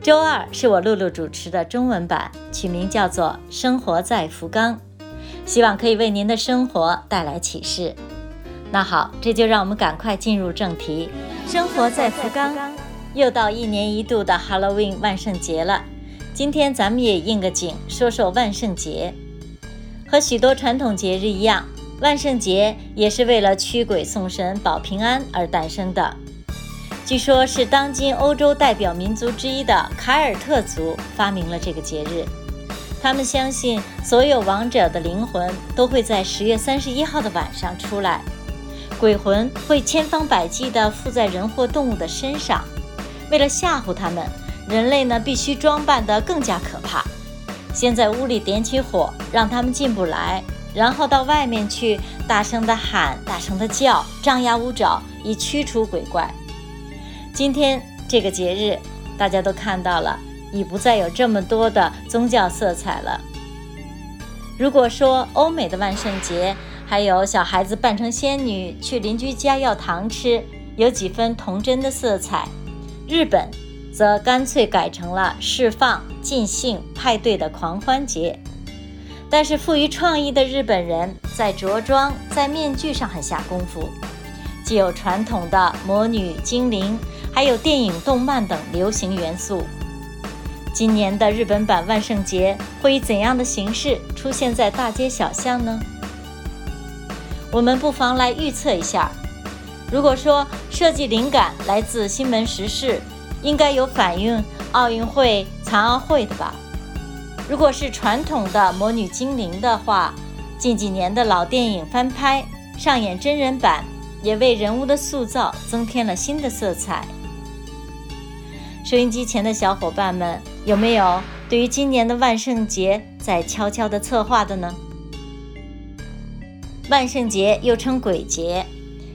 周二是我露露主持的中文版，取名叫做《生活在福冈》，希望可以为您的生活带来启示。那好，这就让我们赶快进入正题。生活在福冈，又到一年一度的 Halloween 万圣节了。今天咱们也应个景，说说万圣节。和许多传统节日一样，万圣节也是为了驱鬼送神、保平安而诞生的。据说，是当今欧洲代表民族之一的凯尔特族发明了这个节日。他们相信，所有亡者的灵魂都会在十月三十一号的晚上出来，鬼魂会千方百计地附在人或动物的身上。为了吓唬他们，人类呢必须装扮得更加可怕，先在屋里点起火，让他们进不来，然后到外面去大声地喊、大声地叫，张牙舞爪，以驱除鬼怪。今天这个节日，大家都看到了，已不再有这么多的宗教色彩了。如果说欧美的万圣节还有小孩子扮成仙女去邻居家要糖吃，有几分童真的色彩，日本则干脆改成了释放、尽兴、派对的狂欢节。但是富于创意的日本人在着装、在面具上很下功夫，既有传统的魔女、精灵。还有电影、动漫等流行元素。今年的日本版万圣节会以怎样的形式出现在大街小巷呢？我们不妨来预测一下。如果说设计灵感来自新闻时事，应该有反映奥运会、残奥会的吧？如果是传统的魔女精灵的话，近几年的老电影翻拍上演真人版，也为人物的塑造增添了新的色彩。收音机前的小伙伴们，有没有对于今年的万圣节在悄悄的策划的呢？万圣节又称鬼节，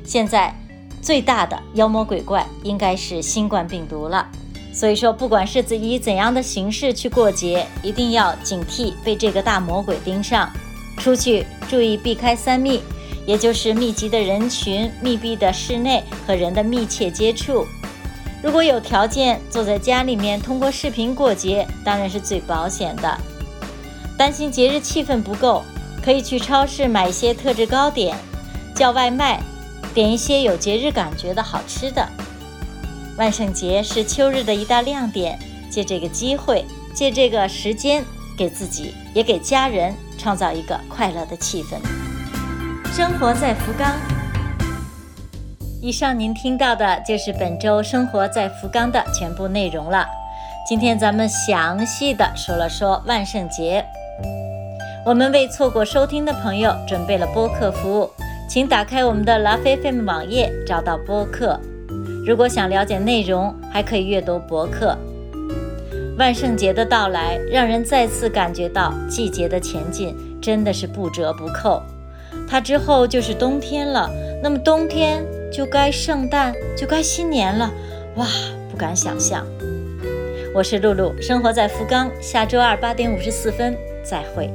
现在最大的妖魔鬼怪应该是新冠病毒了。所以说，不管是以怎样的形式去过节，一定要警惕被这个大魔鬼盯上。出去注意避开三密，也就是密集的人群、密闭的室内和人的密切接触。如果有条件坐在家里面通过视频过节，当然是最保险的。担心节日气氛不够，可以去超市买一些特制糕点，叫外卖，点一些有节日感觉的好吃的。万圣节是秋日的一大亮点，借这个机会，借这个时间，给自己也给家人创造一个快乐的气氛。生活在福冈。以上您听到的就是本周生活在福冈的全部内容了。今天咱们详细的说了说万圣节。我们为错过收听的朋友准备了播客服务，请打开我们的 Love FM 网页，找到播客。如果想了解内容，还可以阅读博客。万圣节的到来，让人再次感觉到季节的前进真的是不折不扣。它之后就是冬天了，那么冬天。就该圣诞，就该新年了，哇，不敢想象。我是露露，生活在福冈，下周二八点五十四分再会。